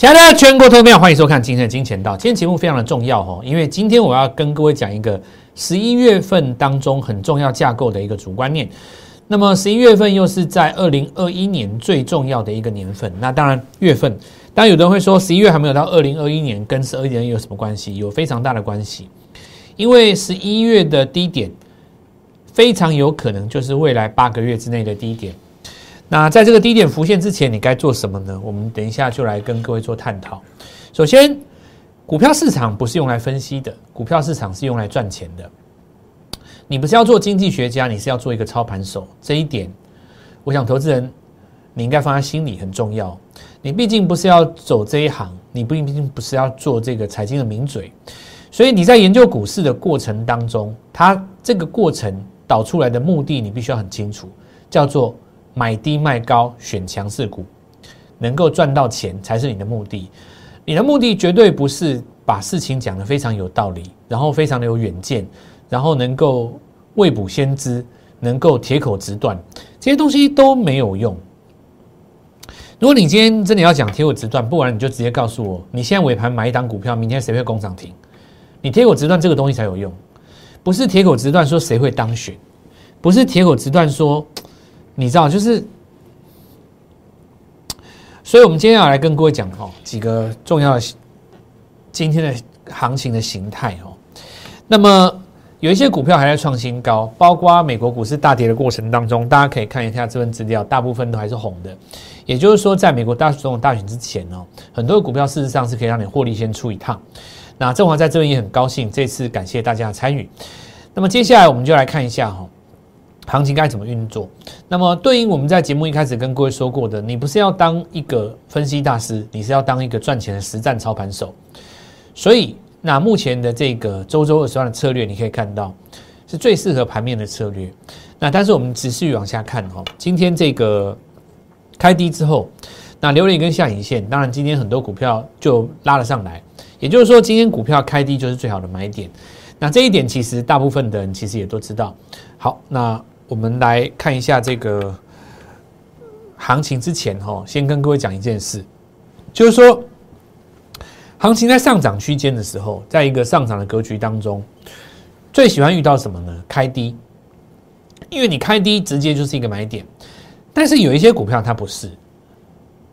亲爱的全国投票，欢迎收看今天的金钱道。今天节目非常的重要哦，因为今天我要跟各位讲一个十一月份当中很重要架构的一个主观念。那么十一月份又是在二零二一年最重要的一个年份。那当然月份，当然有的人会说十一月还没有到二零二一年，跟十二年有什么关系？有非常大的关系，因为十一月的低点非常有可能就是未来八个月之内的低点。那在这个低点浮现之前，你该做什么呢？我们等一下就来跟各位做探讨。首先，股票市场不是用来分析的，股票市场是用来赚钱的。你不是要做经济学家，你是要做一个操盘手。这一点，我想投资人你应该放在心里，很重要。你毕竟不是要走这一行，你不毕竟不是要做这个财经的名嘴，所以你在研究股市的过程当中，它这个过程导出来的目的，你必须要很清楚，叫做。买低卖高，选强势股，能够赚到钱才是你的目的。你的目的绝对不是把事情讲得非常有道理，然后非常的有远见，然后能够未卜先知，能够铁口直断，这些东西都没有用。如果你今天真的要讲铁口直断，不然你就直接告诉我，你现在尾盘买一档股票，明天谁会攻涨停？你铁口直断这个东西才有用，不是铁口直断说谁会当选，不是铁口直断说。你知道，就是，所以我们今天要来跟各位讲哈几个重要的今天的行情的形态哦。那么有一些股票还在创新高，包括美国股市大跌的过程当中，大家可以看一下这份资料，大部分都还是红的。也就是说，在美国大总统大选之前哦，很多股票事实上是可以让你获利先出一趟。那正华在这边也很高兴，这次感谢大家的参与。那么接下来我们就来看一下哈。行情该怎么运作？那么对应我们在节目一开始跟各位说过的，你不是要当一个分析大师，你是要当一个赚钱的实战操盘手。所以，那目前的这个周周二十万的策略，你可以看到是最适合盘面的策略。那但是我们持续往下看哈，今天这个开低之后，那留了一根下影线，当然今天很多股票就拉了上来。也就是说，今天股票开低就是最好的买点。那这一点其实大部分的人其实也都知道。好，那。我们来看一下这个行情之前哈，先跟各位讲一件事，就是说，行情在上涨区间的时候，在一个上涨的格局当中，最喜欢遇到什么呢？开低，因为你开低直接就是一个买点，但是有一些股票它不是，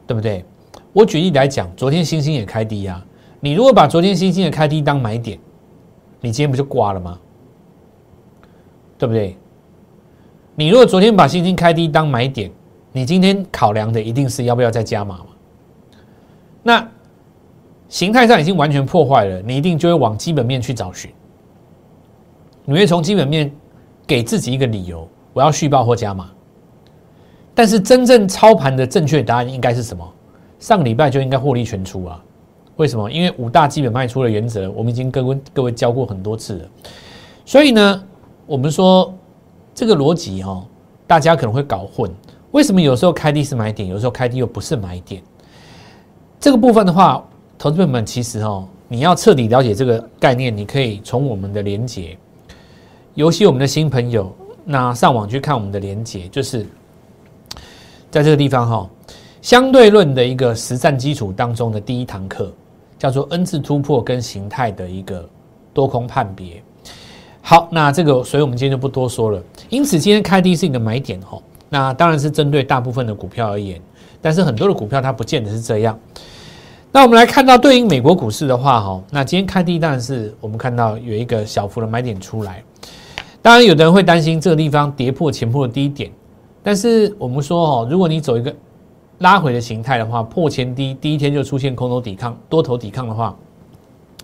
对不对？我举例来讲，昨天星星也开低呀，你如果把昨天星星的开低当买点，你今天不就挂了吗？对不对？你如果昨天把星星开低当买点，你今天考量的一定是要不要再加码嘛？那形态上已经完全破坏了，你一定就会往基本面去找寻，你会从基本面给自己一个理由，我要续报或加码。但是真正操盘的正确答案应该是什么？上礼拜就应该获利全出啊！为什么？因为五大基本卖出的原则，我们已经跟各位教过很多次了。所以呢，我们说。这个逻辑哈，大家可能会搞混。为什么有时候开低是买点，有时候开低又不是买点？这个部分的话，投资朋友们其实哈，你要彻底了解这个概念，你可以从我们的连接，尤其我们的新朋友，那上网去看我们的连接，就是在这个地方哈，相对论的一个实战基础当中的第一堂课，叫做 N 字突破跟形态的一个多空判别。好，那这个，所以我们今天就不多说了。因此，今天开低是一个买点哈。那当然是针对大部分的股票而言，但是很多的股票它不见得是这样。那我们来看到对应美国股市的话哈，那今天开低当然是我们看到有一个小幅的买点出来。当然，有的人会担心这个地方跌破前破的低点，但是我们说哦，如果你走一个拉回的形态的话，破前低第一天就出现空头抵抗、多头抵抗的话，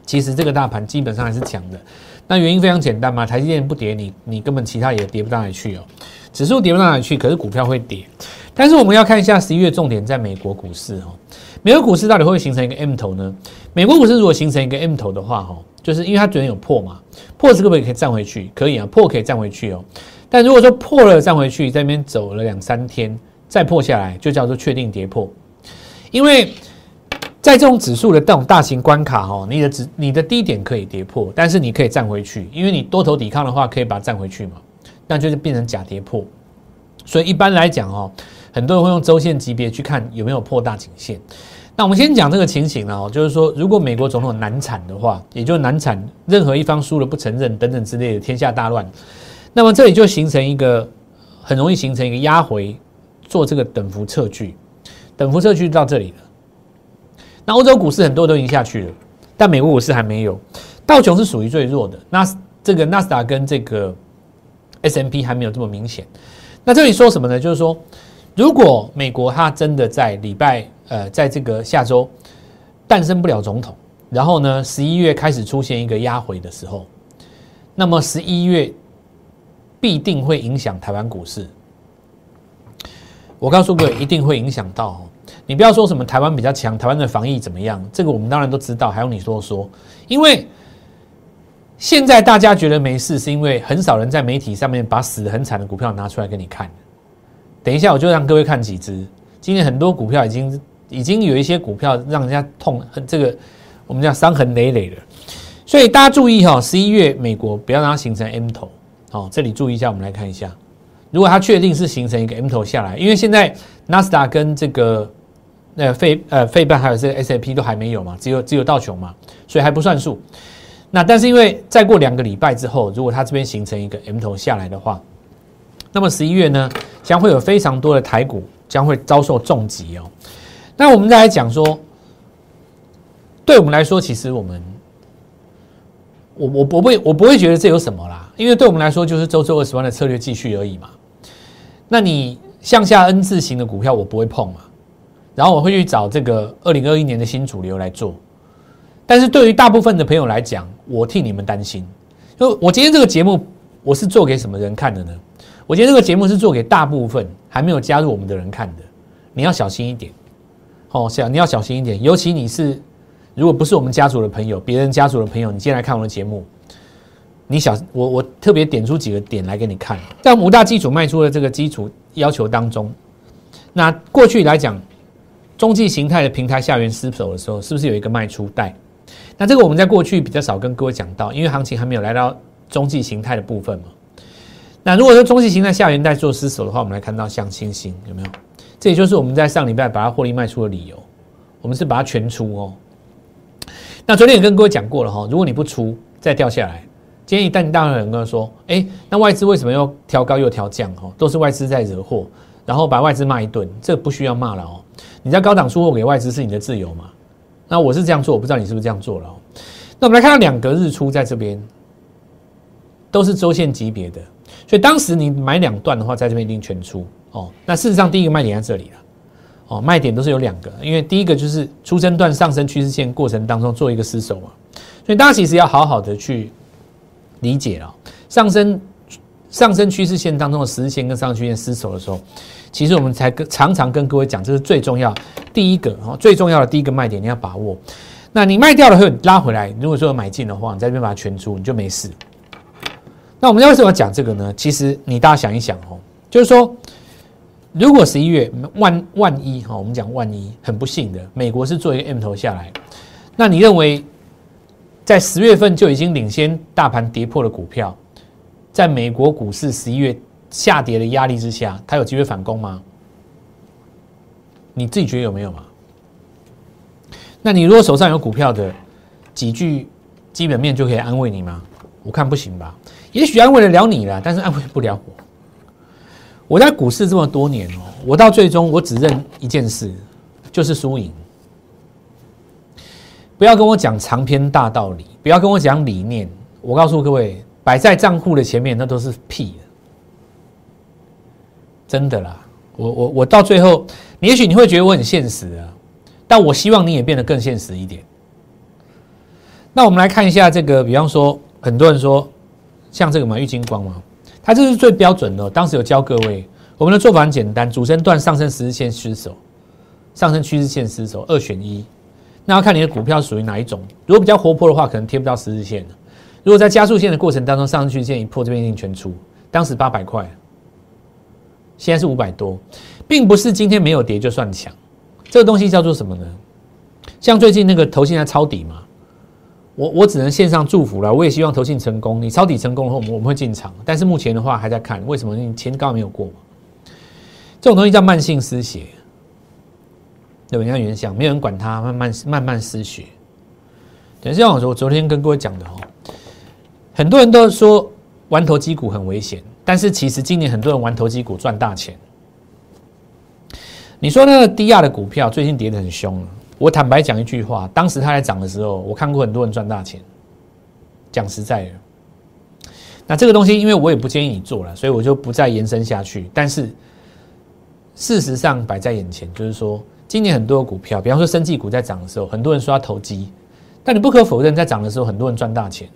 其实这个大盘基本上还是强的。那原因非常简单嘛，台积电不跌，你你根本其他也跌不到哪里去哦。指数跌不到哪里去，可是股票会跌。但是我们要看一下十一月重点在美国股市哦。美国股市到底会形成一个 M 头呢？美国股市如果形成一个 M 头的话，哈，就是因为它昨天有破嘛，破是可不可以站回去？可以啊，破可以站回去哦。但如果说破了站回去，在那边走了两三天，再破下来，就叫做确定跌破，因为。在这种指数的这种大型关卡哈，你的指你的低点可以跌破，但是你可以站回去，因为你多头抵抗的话，可以把它站回去嘛，那就是变成假跌破。所以一般来讲哦，很多人会用周线级别去看有没有破大颈线。那我们先讲这个情形呢，就是说，如果美国总统难产的话，也就难产，任何一方输了不承认等等之类的，天下大乱。那么这里就形成一个很容易形成一个压回，做这个等幅测距，等幅测距到这里了。那欧洲股市很多都已经下去了，但美国股市还没有。道琼是属于最弱的，那这个纳斯达跟这个 S M P 还没有这么明显。那这里说什么呢？就是说，如果美国它真的在礼拜。呃，在这个下周诞生不了总统，然后呢，十一月开始出现一个压回的时候，那么十一月必定会影响台湾股市。我告诉各位，一定会影响到。你不要说什么台湾比较强，台湾的防疫怎么样？这个我们当然都知道，还用你说说？因为现在大家觉得没事，是因为很少人在媒体上面把死的很惨的股票拿出来给你看。等一下，我就让各位看几只。今天很多股票已经。已经有一些股票让人家痛，这个我们叫伤痕累累了。所以大家注意哈，十一月美国不要让它形成 M 头，好，这里注意一下，我们来看一下，如果它确定是形成一个 M 头下来，因为现在纳斯达跟这个那费呃费半还有这个 S A P 都还没有嘛，只有只有道琼嘛，所以还不算数。那但是因为再过两个礼拜之后，如果它这边形成一个 M 头下来的话，那么十一月呢将会有非常多的台股将会遭受重击哦。那我们再来讲说，对我们来说，其实我们，我我不会我不会觉得这有什么啦，因为对我们来说就是周周二十万的策略继续而已嘛。那你向下 N 字形的股票我不会碰嘛，然后我会去找这个二零二一年的新主流来做。但是对于大部分的朋友来讲，我替你们担心，就我今天这个节目我是做给什么人看的呢？我今天这个节目是做给大部分还没有加入我们的人看的，你要小心一点。哦，是啊，你要小心一点，尤其你是如果不是我们家族的朋友，别人家族的朋友，你今天来看我的节目，你小我我特别点出几个点来给你看，在五大基础卖出的这个基础要求当中，那过去来讲，中继形态的平台下缘失守的时候，是不是有一个卖出带？那这个我们在过去比较少跟各位讲到，因为行情还没有来到中继形态的部分嘛。那如果说中继形态下缘带做失守的话，我们来看到像星星有没有？这也就是我们在上礼拜把它获利卖出的理由，我们是把它全出哦。那昨天也跟各位讲过了哈，如果你不出再掉下来，今天一旦大量人跟他说，哎，那外资为什么又调高又调降？哈，都是外资在惹祸，然后把外资骂一顿，这不需要骂了哦。你在高档出货给外资是你的自由嘛？那我是这样做，我不知道你是不是这样做了。那我们来看到两个日出在这边，都是周线级别的，所以当时你买两段的话，在这边一定全出。哦，那事实上第一个卖点在这里了，哦，卖点都是有两个，因为第一个就是出生段上升趋势线过程当中做一个失守嘛，所以大家其实要好好的去理解了，上升上升趋势线当中的十日线跟上升趋势线失守的时候，其实我们才跟常常跟各位讲，这是最重要第一个哦，最重要的第一个卖点你要把握，那你卖掉了后拉回来，如果说买进的话，你在这边把它全出，你就没事。那我们为什么要讲这个呢？其实你大家想一想哦，就是说。如果十一月万万一哈，我们讲万一很不幸的，美国是做一个 M 头下来，那你认为在十月份就已经领先大盘跌破的股票，在美国股市十一月下跌的压力之下，它有机会反攻吗？你自己觉得有没有嘛？那你如果手上有股票的几句基本面就可以安慰你吗？我看不行吧，也许安慰得了你了，但是安慰不了我。我在股市这么多年哦，我到最终我只认一件事，就是输赢。不要跟我讲长篇大道理，不要跟我讲理念。我告诉各位，摆在账户的前面那都是屁真的啦。我我我到最后，也许你会觉得我很现实啊，但我希望你也变得更现实一点。那我们来看一下这个，比方说，很多人说像这个嘛，玉金光嘛。它这是最标准的，当时有教各位，我们的做法很简单，主升段上升十日线失守，上升趋势线失守，二选一。那要看你的股票属于哪一种，如果比较活泼的话，可能贴不到十日线如果在加速线的过程当中，上升趋势线一破，这边一定全出。当时八百块，现在是五百多，并不是今天没有跌就算强，这个东西叫做什么呢？像最近那个投信在抄底嘛。我我只能线上祝福了，我也希望投信成功。你抄底成功后，我们我们会进场，但是目前的话还在看，为什么？你前高没有过嘛？这种东西叫慢性失血。对吧？你看原相，没有人管它，慢慢慢慢失血。等一下我，昨天跟各位讲的哦，很多人都说玩投机股很危险，但是其实今年很多人玩投机股赚大钱。你说那个低压的股票最近跌得很凶了。我坦白讲一句话，当时它在涨的时候，我看过很多人赚大钱。讲实在的，那这个东西，因为我也不建议你做了，所以我就不再延伸下去。但是事实上摆在眼前，就是说，今年很多股票，比方说生技股在涨的时候，很多人说要投机，但你不可否认，在涨的时候，很多人赚大钱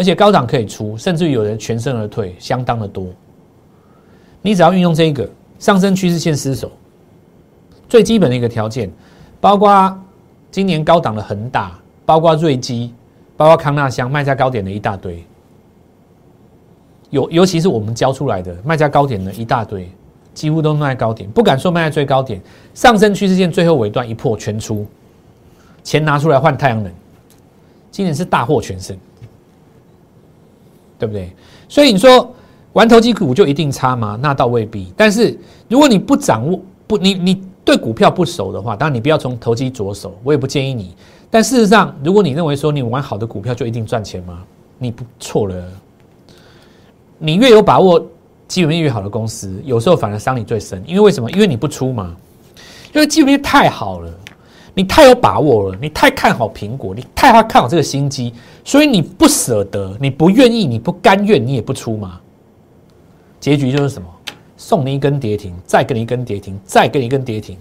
而且高档可以出，甚至有人全身而退，相当的多。你只要运用这一个上升趋势线失守。最基本的一个条件，包括今年高档的恒大，包括瑞基，包括康纳香卖在高点的一大堆，尤尤其是我们交出来的卖在高点的一大堆，几乎都卖高点，不敢说卖在最高点。上升趋势线最后尾段一破全出，钱拿出来换太阳能，今年是大获全胜，对不对？所以你说玩投机股就一定差吗？那倒未必。但是如果你不掌握，不你你。对股票不熟的话，当然你不要从投机着手，我也不建议你。但事实上，如果你认为说你玩好的股票就一定赚钱吗？你不错了。你越有把握，基本面越好的公司，有时候反而伤你最深。因为为什么？因为你不出嘛。因为基本面太好了，你太有把握了，你太看好苹果，你太看好这个新机，所以你不舍得，你不愿意，你不甘愿，你也不出嘛。结局就是什么？送你一根跌停，再给你一根跌停，再给你一根跌停，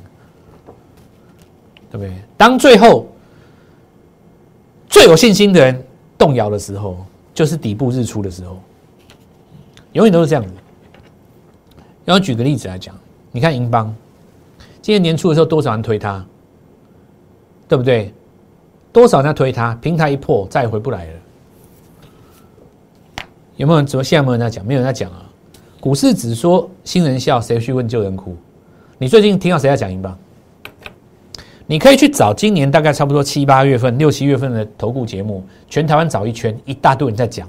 对不对？当最后最有信心的人动摇的时候，就是底部日出的时候，永远都是这样子。然后举个例子来讲，你看银邦，今年年初的时候多少人推它，对不对？多少人在推它？平台一破，再也回不来了。有没有人？怎么现在没有人在讲？没有人在讲啊。股市只说新人笑，谁去问旧人哭？你最近听到谁在讲银邦？你可以去找今年大概差不多七八月份、六七月份的投顾节目，全台湾找一圈，一大堆人在讲，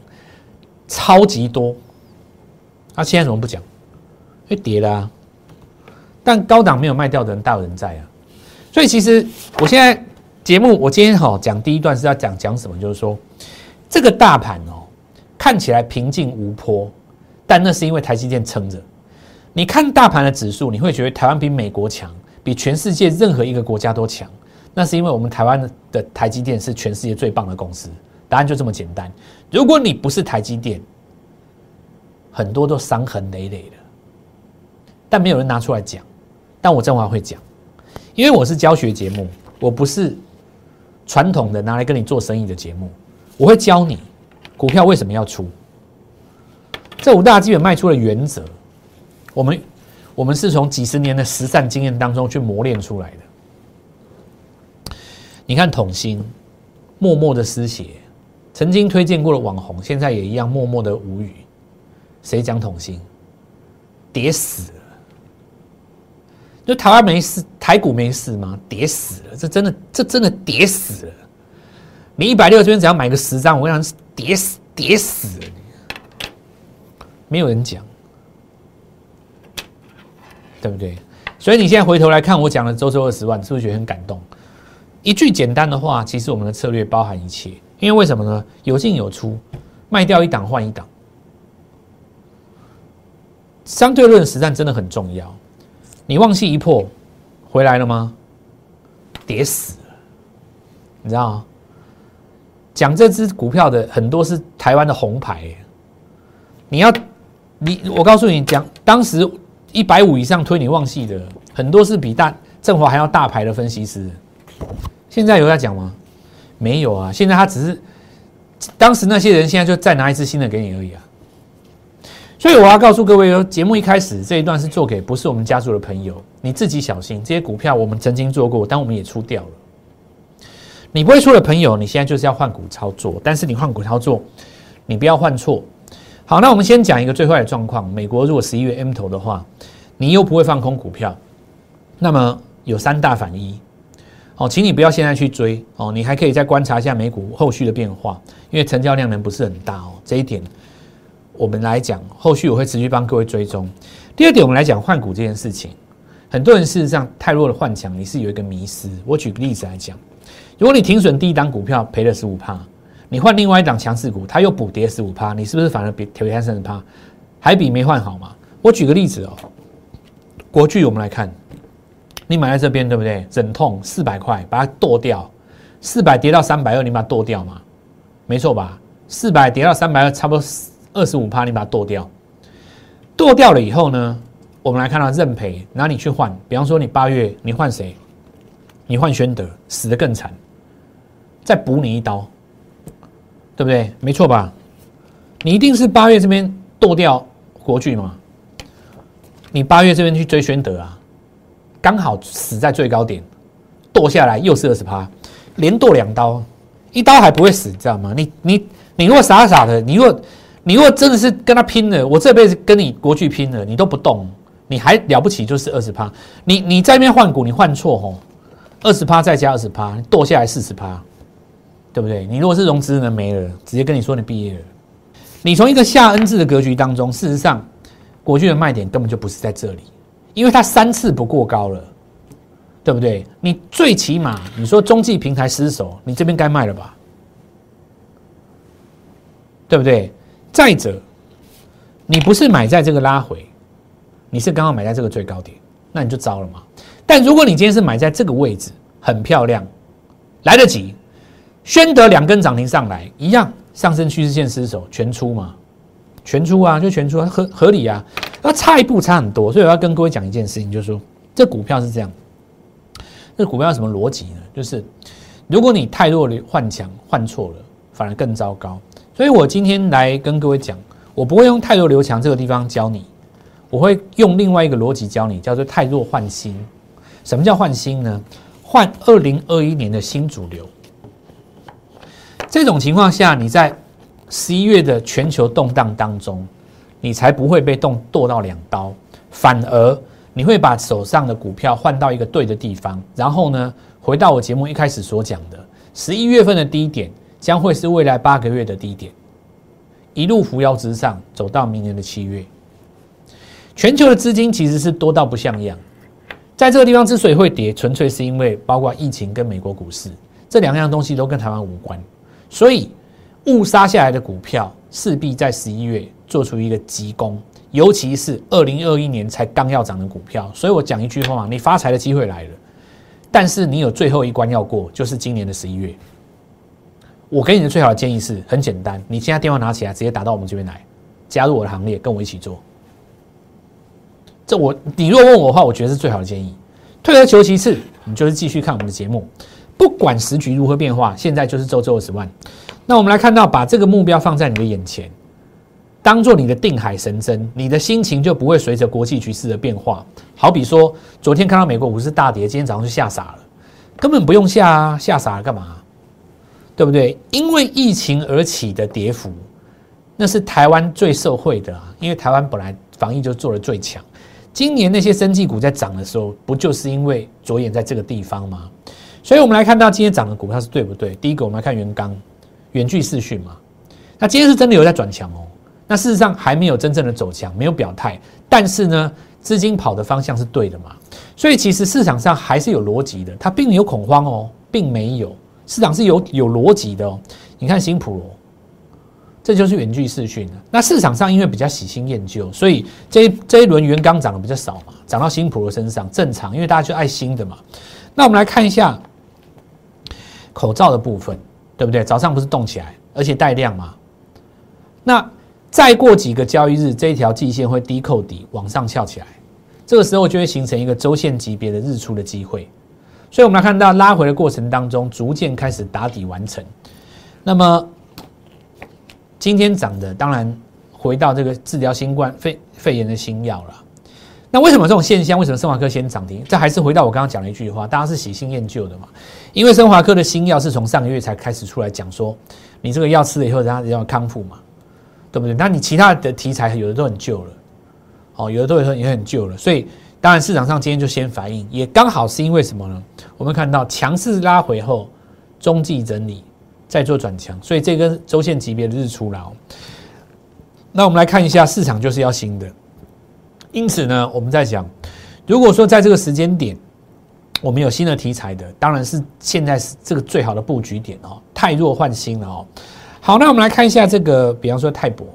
超级多。他现在怎么不讲？会跌的啊！但高档没有卖掉的人大有人在啊。所以其实我现在节目，我今天好讲第一段是要讲讲什么？就是说这个大盘哦，看起来平静无波。但那是因为台积电撑着。你看大盘的指数，你会觉得台湾比美国强，比全世界任何一个国家都强。那是因为我们台湾的台积电是全世界最棒的公司。答案就这么简单。如果你不是台积电，很多都伤痕累累的。但没有人拿出来讲。但我正华会讲，因为我是教学节目，我不是传统的拿来跟你做生意的节目。我会教你股票为什么要出。这五大基本卖出的原则，我们我们是从几十年的实战经验当中去磨练出来的。你看统心默默的失血，曾经推荐过的网红，现在也一样默默的无语。谁讲统心？跌死！就台湾没事，台股没事吗？跌死了！这真的，这真的跌死了！你一百六这边只要买个十张，我跟你讲，跌死，跌死了！没有人讲，对不对？所以你现在回头来看我讲的周周二十万，是不是觉得很感动？一句简单的话，其实我们的策略包含一切。因为为什么呢？有进有出，卖掉一档换一档。相对论实战真的很重要。你忘记一破回来了吗？跌死了，你知道吗？讲这只股票的很多是台湾的红牌，你要。你我告诉你讲，当时一百五以上推你忘记的很多是比大正华还要大牌的分析师，现在有在讲吗？没有啊，现在他只是当时那些人现在就再拿一支新的给你而已啊。所以我要告诉各位哦，节目一开始这一段是做给不是我们家族的朋友，你自己小心这些股票我们曾经做过，但我们也出掉了。你不会出的朋友，你现在就是要换股操作，但是你换股操作，你不要换错。好，那我们先讲一个最坏的状况。美国如果十一月 M 头的话，你又不会放空股票，那么有三大反一。哦，请你不要现在去追哦，你还可以再观察一下美股后续的变化，因为成交量呢不是很大哦。这一点我们来讲，后续我会持续帮各位追踪。第二点，我们来讲换股这件事情。很多人事实上太弱的幻想，你是有一个迷失。我举个例子来讲，如果你停损第一档股票赔了十五趴，你换另外一档强势股，它又补跌十五趴，你是不是反而比赔三十趴，还比没换好嘛？我举个例子哦，国巨我们来看，你买在这边对不对？忍痛四百块把它剁掉，四百跌到三百二，你把它剁掉嘛？没错吧？四百跌到三百二，差不多二十五趴，你把它剁掉。剁掉了以后呢，我们来看到认赔，哪里去换？比方说你八月你换谁？你换宣德，死得更惨，再补你一刀，对不对？没错吧？你一定是八月这边剁掉国巨嘛？你八月这边去追宣德啊，刚好死在最高点，剁下来又是二十趴，连剁两刀。一刀还不会死，知道吗？你你你如果傻傻的，你如果你如果真的是跟他拼了，我这辈子跟你国巨拼了，你都不动，你还了不起就是二十趴。你你在那边换股，你换错吼，二十趴再加二十趴，你剁下来四十趴，对不对？你如果是融资人没了，直接跟你说你毕业了。你从一个下 N 字的格局当中，事实上国巨的卖点根本就不是在这里，因为它三次不过高了。对不对？你最起码你说中继平台失守，你这边该卖了吧？对不对？再者，你不是买在这个拉回，你是刚好买在这个最高点，那你就糟了嘛。但如果你今天是买在这个位置，很漂亮，来得及，宣德两根涨停上来，一样上升趋势线失守，全出嘛？全出啊，就全出，合合理啊。那差一步差很多，所以我要跟各位讲一件事情，就是说这股票是这样。这股票什么逻辑呢？就是如果你太弱的换强换错了，反而更糟糕。所以我今天来跟各位讲，我不会用太弱留强这个地方教你，我会用另外一个逻辑教你，叫做太弱换新。什么叫换新呢？换二零二一年的新主流。这种情况下，你在十一月的全球动荡当中，你才不会被动剁到两刀，反而。你会把手上的股票换到一个对的地方，然后呢，回到我节目一开始所讲的，十一月份的低点将会是未来八个月的低点，一路扶摇直上，走到明年的七月。全球的资金其实是多到不像样，在这个地方之所以会跌，纯粹是因为包括疫情跟美国股市这两样东西都跟台湾无关，所以误杀下来的股票势必在十一月做出一个急攻。尤其是二零二一年才刚要涨的股票，所以我讲一句话，你发财的机会来了，但是你有最后一关要过，就是今年的十一月。我给你的最好的建议是很简单，你现在电话拿起来，直接打到我们这边来，加入我的行列，跟我一起做。这我你若问我的话，我觉得是最好的建议。退而求其次，你就是继续看我们的节目，不管时局如何变化，现在就是周周二十万。那我们来看到，把这个目标放在你的眼前。当做你的定海神针，你的心情就不会随着国际局势的变化。好比说，昨天看到美国股市大跌，今天早上就吓傻了，根本不用吓啊，吓傻了干嘛？对不对？因为疫情而起的跌幅，那是台湾最受惠的啊，因为台湾本来防疫就做的最强。今年那些生技股在涨的时候，不就是因为着眼在这个地方吗？所以我们来看到今天涨的股票是对不对？第一个，我们来看元刚、远距视讯嘛，那今天是真的有在转强哦。那事实上还没有真正的走强，没有表态，但是呢，资金跑的方向是对的嘛？所以其实市场上还是有逻辑的，它并没有恐慌哦，并没有，市场是有有逻辑的哦。你看新普罗，这就是远距视讯。那市场上因为比较喜新厌旧，所以这这一轮原钢涨的比较少嘛，涨到新普罗身上正常，因为大家就爱新的嘛。那我们来看一下口罩的部分，对不对？早上不是动起来，而且带量嘛？那再过几个交易日，这一条季线会低扣底往上翘起来，这个时候就会形成一个周线级别的日出的机会。所以，我们来看到拉回的过程当中，逐渐开始打底完成。那么，今天涨的当然回到这个治疗新冠肺肺炎的新药了。那为什么这种现象？为什么生华科先涨停？这还是回到我刚刚讲的一句话，大家是喜新厌旧的嘛？因为生华科的新药是从上个月才开始出来讲说，你这个药吃了以后，它要康复嘛。对不对？那你其他的题材有的都很旧了，哦，有的都很也很旧了，所以当然市场上今天就先反应，也刚好是因为什么呢？我们看到强势拉回后，中继整理再做转强，所以这根周线级别的日出了。那我们来看一下市场就是要新的，因此呢，我们在讲，如果说在这个时间点，我们有新的题材的，当然是现在是这个最好的布局点哦。太弱换新了哦。好，那我们来看一下这个，比方说泰博。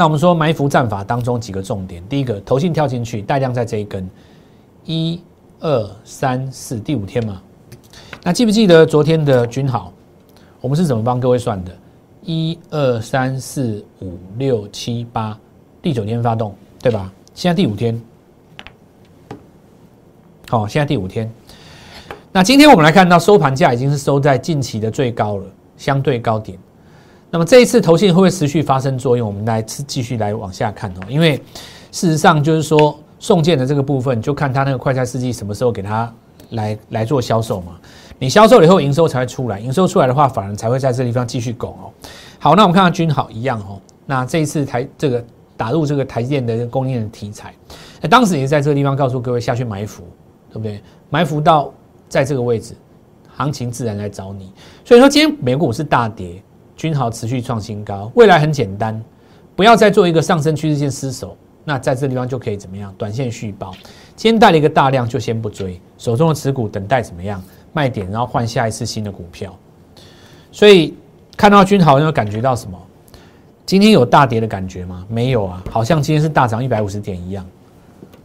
那我们说埋伏战法当中几个重点，第一个，投信跳进去，带量在这一根，一、二、三、四，第五天嘛。那记不记得昨天的均好？我们是怎么帮各位算的？一二三四五六七八，第九天发动，对吧？现在第五天。好，现在第五天。那今天我们来看到收盘价已经是收在近期的最高了，相对高点。那么这一次投信会不会持续发生作用？我们来继续来往下看哦。因为事实上就是说送件的这个部分，就看他那个快餐司机什么时候给他来来做销售嘛。你销售了以后，营收才会出来，营收出来的话，反而才会在这地方继续拱哦。好，那我们看看君好一样哦。那这一次台这个打入这个台电的供应链题材，那当时也是在这个地方告诉各位下去埋伏。对不对？埋伏到在这个位置，行情自然来找你。所以说，今天美股是大跌，均豪持续创新高。未来很简单，不要再做一个上升趋势线失守，那在这地方就可以怎么样？短线续报。今天带了一个大量，就先不追，手中的持股等待怎么样卖点，然后换下一次新的股票。所以看到君豪，有没有感觉到什么？今天有大跌的感觉吗？没有啊，好像今天是大涨一百五十点一样，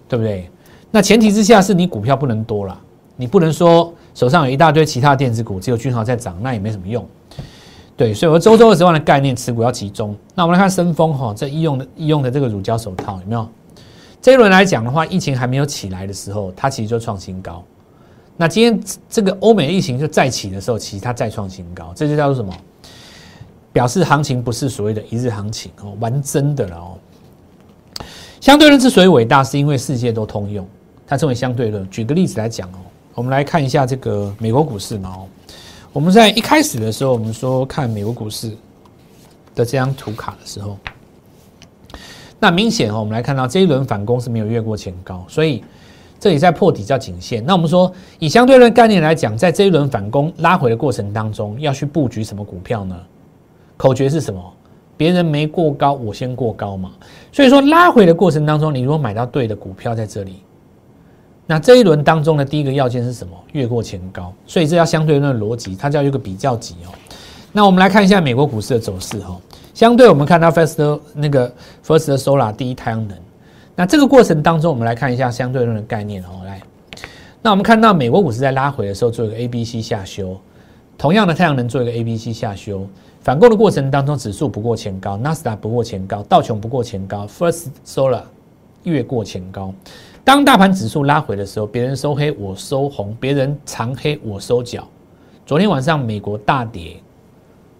对不对？那前提之下是你股票不能多了，你不能说手上有一大堆其他电子股，只有君豪在涨，那也没什么用。对，所以我周周二十万的概念持股要集中。那我们来看深丰哈，这医用的医用的这个乳胶手套有没有？这一轮来讲的话，疫情还没有起来的时候，它其实就创新高。那今天这个欧美疫情就再起的时候，其实它再创新高，这就叫做什么？表示行情不是所谓的一日行情哦，玩真的了哦。相对论之所以伟大，是因为世界都通用。它称为相对论。举个例子来讲哦，我们来看一下这个美国股市嘛哦。我们在一开始的时候，我们说看美国股市的这张图卡的时候，那明显哦，我们来看到这一轮反攻是没有越过前高，所以这里在破底叫颈线。那我们说以相对论概念来讲，在这一轮反攻拉回的过程当中，要去布局什么股票呢？口诀是什么？别人没过高，我先过高嘛。所以说拉回的过程当中，你如果买到对的股票在这里。那这一轮当中的第一个要件是什么？越过前高，所以这要相对论逻辑，它叫一个比较级哦。那我们来看一下美国股市的走势哈。相对我们看到 First 那个 First Solar 第一太阳能，那这个过程当中，我们来看一下相对论的概念哦。来，那我们看到美国股市在拉回的时候做一个 A B C 下修，同样的太阳能做一个 A B C 下修，反攻的过程当中，指数不过前高，纳斯达不过前高，道琼不过前高，First Solar 越过前高。当大盘指数拉回的时候，别人收黑我收红，别人长黑我收脚。昨天晚上美国大跌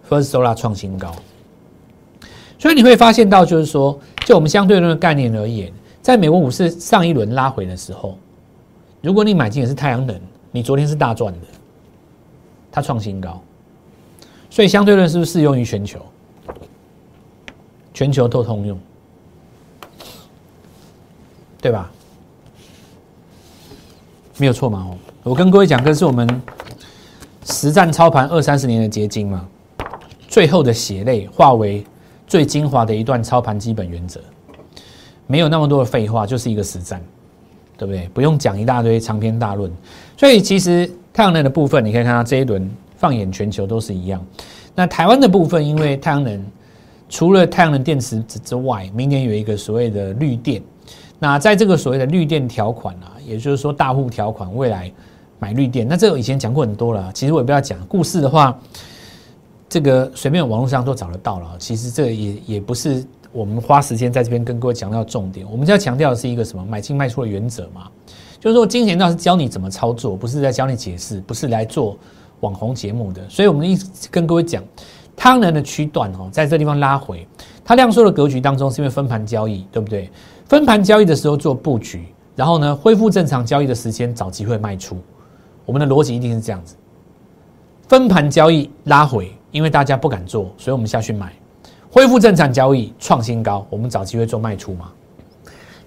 ，First Solar 创新高，所以你会发现到，就是说，就我们相对论的概念而言，在美国股市上一轮拉回的时候，如果你买进的是太阳能，你昨天是大赚的，它创新高，所以相对论是不是适用于全球？全球都通用，对吧？没有错嘛？哦，我跟各位讲，这是我们实战操盘二三十年的结晶嘛，最后的血泪化为最精华的一段操盘基本原则，没有那么多的废话，就是一个实战，对不对？不用讲一大堆长篇大论。所以其实太阳能的部分，你可以看到这一轮放眼全球都是一样。那台湾的部分，因为太阳能除了太阳能电池之之外，明年有一个所谓的绿电。那在这个所谓的绿电条款啊，也就是说大户条款，未来买绿电，那这个以前讲过很多了。其实我也不要讲故事的话，这个随便网络上都找得到了。其实这也也不是我们花时间在这边跟各位强调重点。我们要强调的是一个什么买进卖出的原则嘛？就是说金钱道是教你怎么操作，不是在教你解释，不是来做网红节目的。所以我们一直跟各位讲，汤能的区段哦，在这地方拉回，它量缩的格局当中是因为分盘交易，对不对？分盘交易的时候做布局，然后呢恢复正常交易的时间找机会卖出。我们的逻辑一定是这样子：分盘交易拉回，因为大家不敢做，所以我们下去买；恢复正常交易创新高，我们找机会做卖出嘛。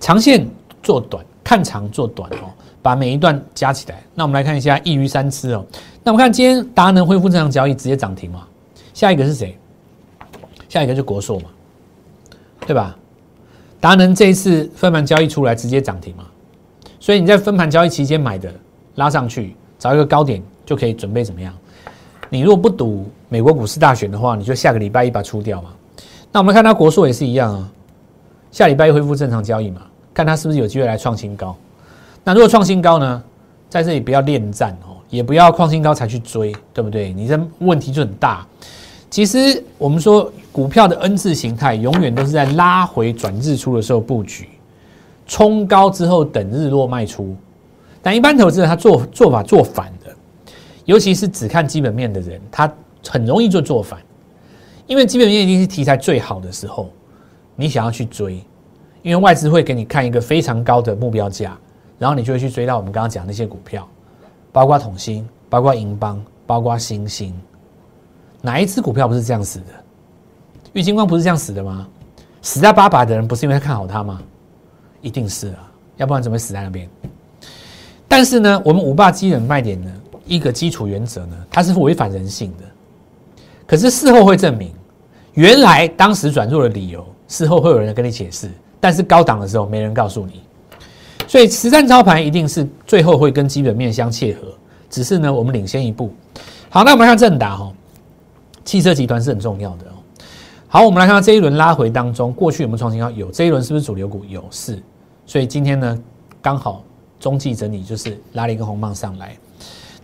长线做短，看长做短哦，把每一段加起来。那我们来看一下一鱼三吃哦。那我们看今天达能恢复正常交易直接涨停嘛？下一个是谁？下一个就国硕嘛，对吧？达能这一次分盘交易出来直接涨停嘛，所以你在分盘交易期间买的拉上去，找一个高点就可以准备怎么样？你如果不赌美国股市大选的话，你就下个礼拜一把出掉嘛。那我们看它国硕也是一样啊，下礼拜一恢复正常交易嘛，看它是不是有机会来创新高。那如果创新高呢，在这里不要恋战哦，也不要创新高才去追，对不对？你这问题就很大。其实我们说股票的 N 字形态，永远都是在拉回转日出的时候布局，冲高之后等日落卖出。但一般投资人他做做法做反的，尤其是只看基本面的人，他很容易做做反，因为基本面一定是题材最好的时候，你想要去追，因为外资会给你看一个非常高的目标价，然后你就会去追到我们刚刚讲那些股票，包括统芯，包括银邦，包括星星。哪一只股票不是这样子的？郁金光不是这样死的吗？死在八百的人不是因为他看好他吗？一定是啊，要不然怎么会死在那边？但是呢，我们五霸基本卖点呢，一个基础原则呢，它是违反人性的。可是事后会证明，原来当时转弱的理由，事后会有人跟你解释。但是高档的时候没人告诉你，所以实战操盘一定是最后会跟基本面相切合。只是呢，我们领先一步。好，那我们看正达哈。汽车集团是很重要的哦。好，我们来看到这一轮拉回当中，过去有没有创新高？有。这一轮是不是主流股？有，是。所以今天呢，刚好中继整理，就是拉了一根红棒上来。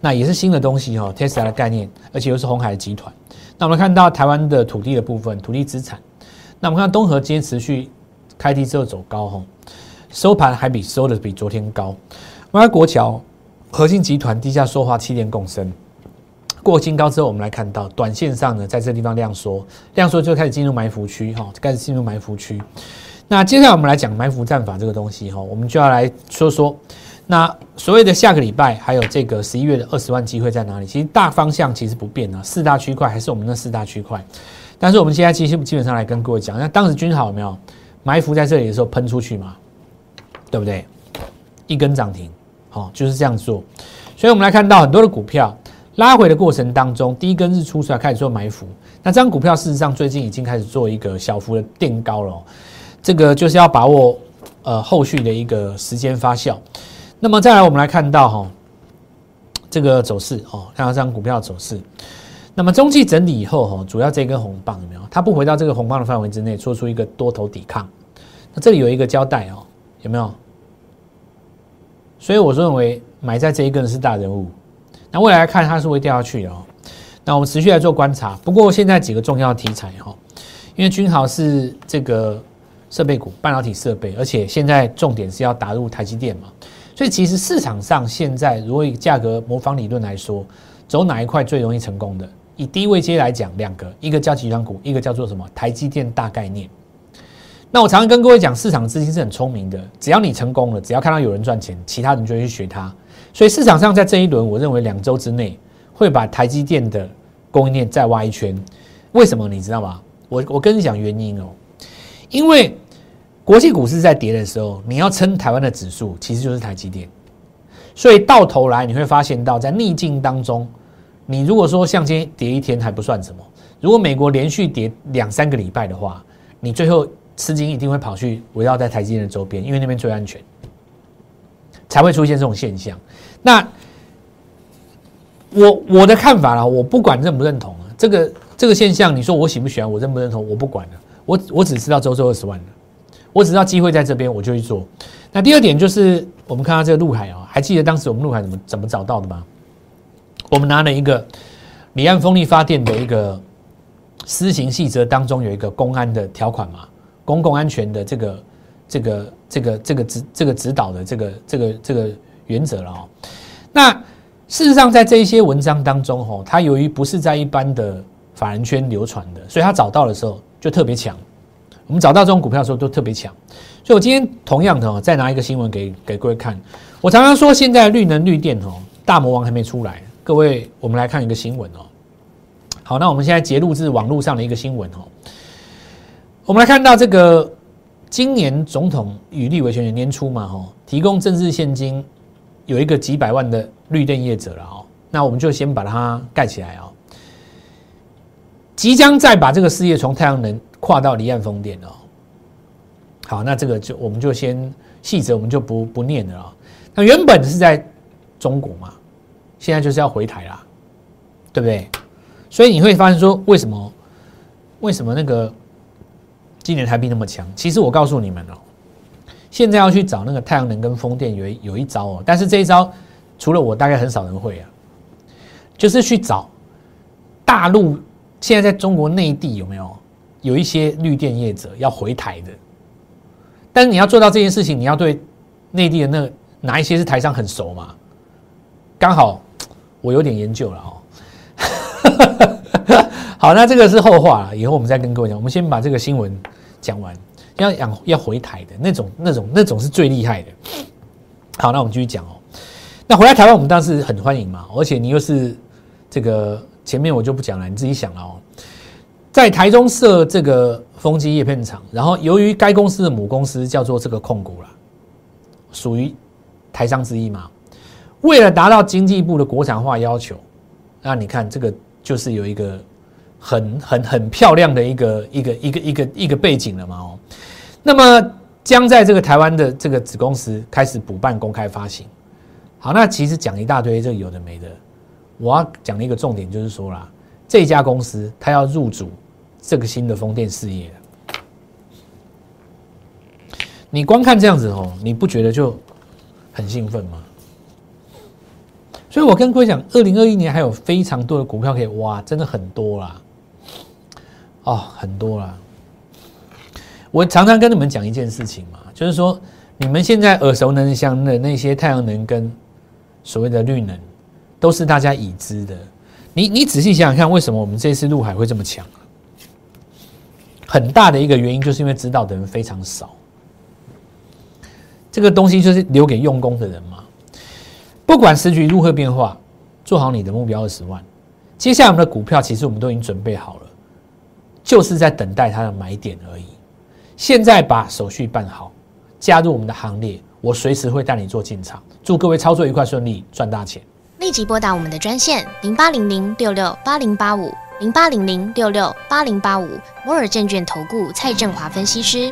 那也是新的东西哈，Tesla 的概念，而且又是红海集团。那我们看到台湾的土地的部分，土地资产。那我们看东河今天持续开低之后走高哈，收盘还比收的比昨天高。我们看国桥核心集团低价说话，气电共生。过新高之后，我们来看到短线上呢，在这地方量缩，量缩就开始进入埋伏区哈，开始进入埋伏区。那接下来我们来讲埋伏战法这个东西哈，我们就要来说说，那所谓的下个礼拜还有这个十一月的二十万机会在哪里？其实大方向其实不变啊，四大区块还是我们那四大区块。但是我们现在其实基本上来跟各位讲，那当时均好有没有埋伏在这里的时候喷出去嘛？对不对？一根涨停，好就是这样做。所以我们来看到很多的股票。拉回的过程当中，第一根日出出来开始做埋伏，那这张股票事实上最近已经开始做一个小幅的垫高了，这个就是要把握呃后续的一个时间发酵。那么再来，我们来看到哈这个走势哦，看到这张股票走势。那么中期整理以后哈，主要这根红棒有没有？它不回到这个红棒的范围之内，做出一个多头抵抗。那这里有一个交代哦，有没有？所以我认为买在这一根是大人物。那未来看它是会掉下去的哦。那我们持续来做观察。不过现在几个重要题材哈，因为君豪是这个设备股、半导体设备，而且现在重点是要打入台积电嘛，所以其实市场上现在如果以价格模仿理论来说，走哪一块最容易成功的？以低位阶来讲，两个，一个叫集团股，一个叫做什么？台积电大概念。那我常常跟各位讲，市场资金是很聪明的，只要你成功了，只要看到有人赚钱，其他人就会去学它。所以市场上在这一轮，我认为两周之内会把台积电的供应链再挖一圈。为什么你知道吗？我我跟你讲原因哦，因为国际股市在跌的时候，你要撑台湾的指数，其实就是台积电。所以到头来你会发现到，在逆境当中，你如果说像今天跌一天还不算什么，如果美国连续跌两三个礼拜的话，你最后资金一定会跑去围绕在台积电的周边，因为那边最安全。才会出现这种现象。那我我的看法啦，我不管认不认同啊，这个这个现象，你说我喜不喜欢，我认不认同，我不管了。我我只知道周周二十万了，我只知道机会在这边，我就去做。那第二点就是，我们看到这个陆海啊，还记得当时我们陆海怎么怎么找到的吗？我们拿了一个离岸风力发电的一个施行细则当中有一个公安的条款嘛，公共安全的这个。这个这个这个指这个指导的这个这个这个原则了哦。那事实上，在这一些文章当中，吼，它由于不是在一般的法人圈流传的，所以他找到的时候就特别强。我们找到这种股票的时候都特别强。所以我今天同样的，再拿一个新闻给给各位看。我常常说，现在绿能绿电哦，大魔王还没出来。各位，我们来看一个新闻哦。好，那我们现在截录自网络上的一个新闻哦。我们来看到这个。今年总统与立委选举年初嘛，吼，提供政治现金有一个几百万的绿电业者了，哦，那我们就先把它盖起来哦。即将再把这个事业从太阳能跨到离岸风电哦。好，那这个就我们就先细则我们就不不念了啊。那原本是在中国嘛，现在就是要回台啦，对不对？所以你会发现说，为什么为什么那个今年台币那么强？其实我告诉你们哦，现在要去找那个太阳能跟风电有有一招哦，但是这一招除了我，大概很少人会啊，就是去找大陆现在在中国内地有没有有一些绿电业者要回台的。但是你要做到这件事情，你要对内地的那哪一些是台商很熟嘛？刚好我有点研究了哦。好，那这个是后话了，以后我们再跟各位讲。我们先把这个新闻讲完。要养要回台的那种、那种、那种是最厉害的。好，那我们继续讲哦。那回来台湾，我们当时很欢迎嘛，而且你又是这个前面我就不讲了，你自己想了哦。在台中设这个风机叶片厂，然后由于该公司的母公司叫做这个控股了，属于台商之一嘛。为了达到经济部的国产化要求，那你看这个就是有一个很很很漂亮的一个一个一个一个一个背景了嘛哦。那么将在这个台湾的这个子公司开始补办公开发行。好，那其实讲一大堆这有的没的，我要讲的一个重点就是说啦，这家公司它要入主。这个新的风电事业，你光看这样子哦，你不觉得就很兴奋吗？所以我跟各位讲，二零二一年还有非常多的股票可以挖，真的很多啦，哦，很多啦。我常常跟你们讲一件事情嘛，就是说你们现在耳熟能详的那些太阳能跟所谓的绿能，都是大家已知的。你你仔细想想看，为什么我们这次陆海会这么强？很大的一个原因，就是因为知道的人非常少。这个东西就是留给用功的人嘛。不管时局如何变化，做好你的目标二十万。接下来我们的股票，其实我们都已经准备好了，就是在等待它的买点而已。现在把手续办好，加入我们的行列，我随时会带你做进场。祝各位操作愉快顺利，赚大钱！立即拨打我们的专线零八零零六六八零八五。零八零零六六八零八五摩尔证券投顾蔡振华分析师，